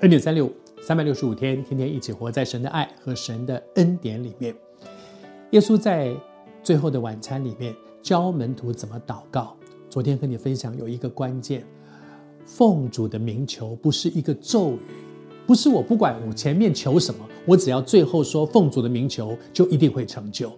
恩典三六五，三百六十五天，天天一起活在神的爱和神的恩典里面。耶稣在最后的晚餐里面教门徒怎么祷告。昨天和你分享有一个关键，奉主的名求不是一个咒语，不是我不管我前面求什么，我只要最后说奉主的名求就一定会成就。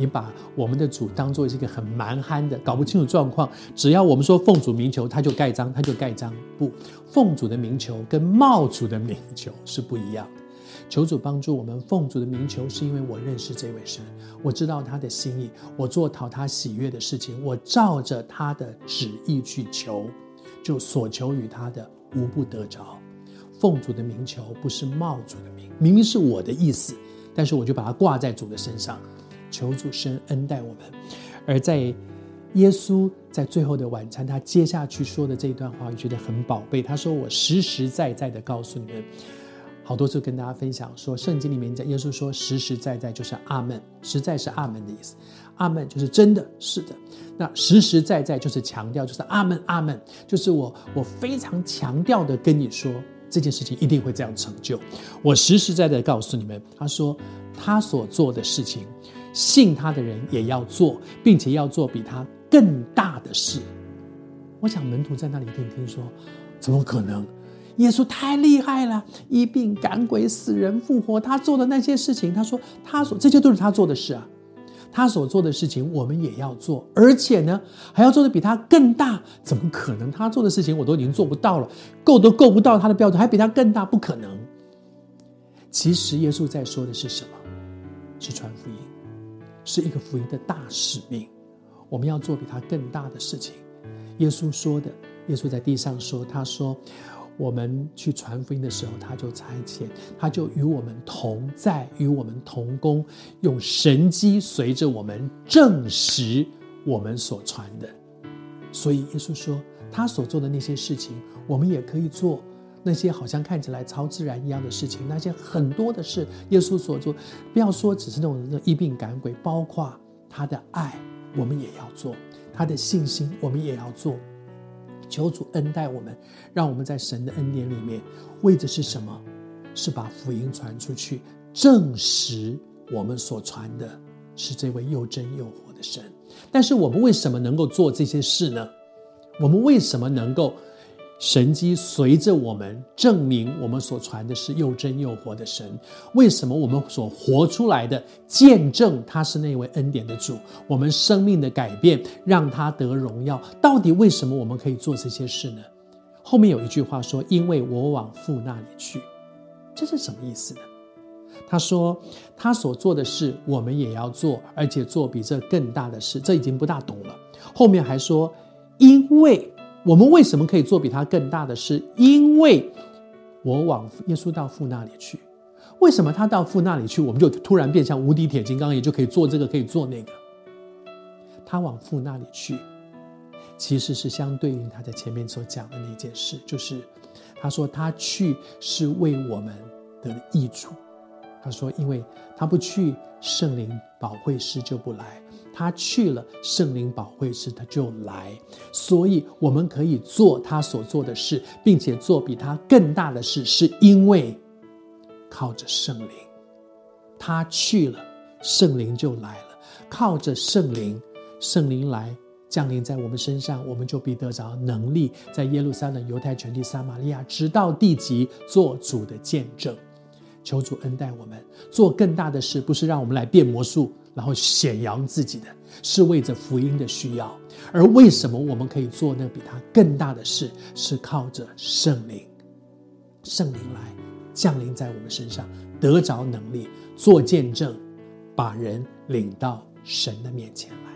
你把我们的主当作是一个很蛮憨的，搞不清楚状况。只要我们说奉主名求，他就盖章，他就盖章。不，奉主的名求跟冒主的名求是不一样的。求主帮助我们，奉主的名求是因为我认识这位神，我知道他的心意，我做讨他喜悦的事情，我照着他的旨意去求，就所求于他的无不得着。奉主的名求不是冒主的名，明明是我的意思，但是我就把它挂在主的身上。求主神恩待我们，而在耶稣在最后的晚餐，他接下去说的这一段话，我觉得很宝贝。他说：“我实实在在的告诉你们，好多次跟大家分享说，圣经里面讲耶稣说实实在在就是阿门，实在是阿门的意思。阿门就是真的，是的。那实实在在就是强调，就是阿门，阿门，就是我我非常强调的跟你说，这件事情一定会这样成就。我实实在在告诉你们，他说他所做的事情。”信他的人也要做，并且要做比他更大的事。我想门徒在那里听听说，怎么可能？耶稣太厉害了，医病赶鬼、死人复活，他做的那些事情，他说他所这些都是他做的事啊。他所做的事情，我们也要做，而且呢，还要做的比他更大。怎么可能？他做的事情我都已经做不到了，够都够不到他的标准，还比他更大，不可能。其实耶稣在说的是什么？是传福音。是一个福音的大使命，我们要做比他更大的事情。耶稣说的，耶稣在地上说，他说，我们去传福音的时候，他就差遣，他就与我们同在，与我们同工，用神迹随着我们证实我们所传的。所以耶稣说，他所做的那些事情，我们也可以做。那些好像看起来超自然一样的事情，那些很多的事，耶稣所做，不要说只是那种那医病赶鬼，包括他的爱，我们也要做；他的信心，我们也要做。求主恩待我们，让我们在神的恩典里面，为的是什么？是把福音传出去，证实我们所传的是这位又真又活的神。但是我们为什么能够做这些事呢？我们为什么能够？神迹随着我们证明，我们所传的是又真又活的神。为什么我们所活出来的见证他是那位恩典的主？我们生命的改变让他得荣耀。到底为什么我们可以做这些事呢？后面有一句话说：“因为我往父那里去。”这是什么意思呢？他说他所做的事我们也要做，而且做比这更大的事。这已经不大懂了。后面还说：“因为。”我们为什么可以做比他更大的事？因为我往耶稣到父那里去。为什么他到父那里去，我们就突然变像无敌铁金刚，也就可以做这个，可以做那个？他往父那里去，其实是相对应他在前面所讲的那件事，就是他说他去是为我们的益处。他说，因为他不去，圣灵保惠师就不来。他去了，圣灵保惠师他就来，所以我们可以做他所做的事，并且做比他更大的事，是因为靠着圣灵。他去了，圣灵就来了。靠着圣灵，圣灵来降临在我们身上，我们就必得着能力，在耶路撒冷、犹太全地、撒玛利亚，直到地极，做主的见证。求主恩待我们，做更大的事，不是让我们来变魔术。然后显扬自己的，是为着福音的需要。而为什么我们可以做那比他更大的事？是靠着圣灵，圣灵来降临在我们身上，得着能力做见证，把人领到神的面前来。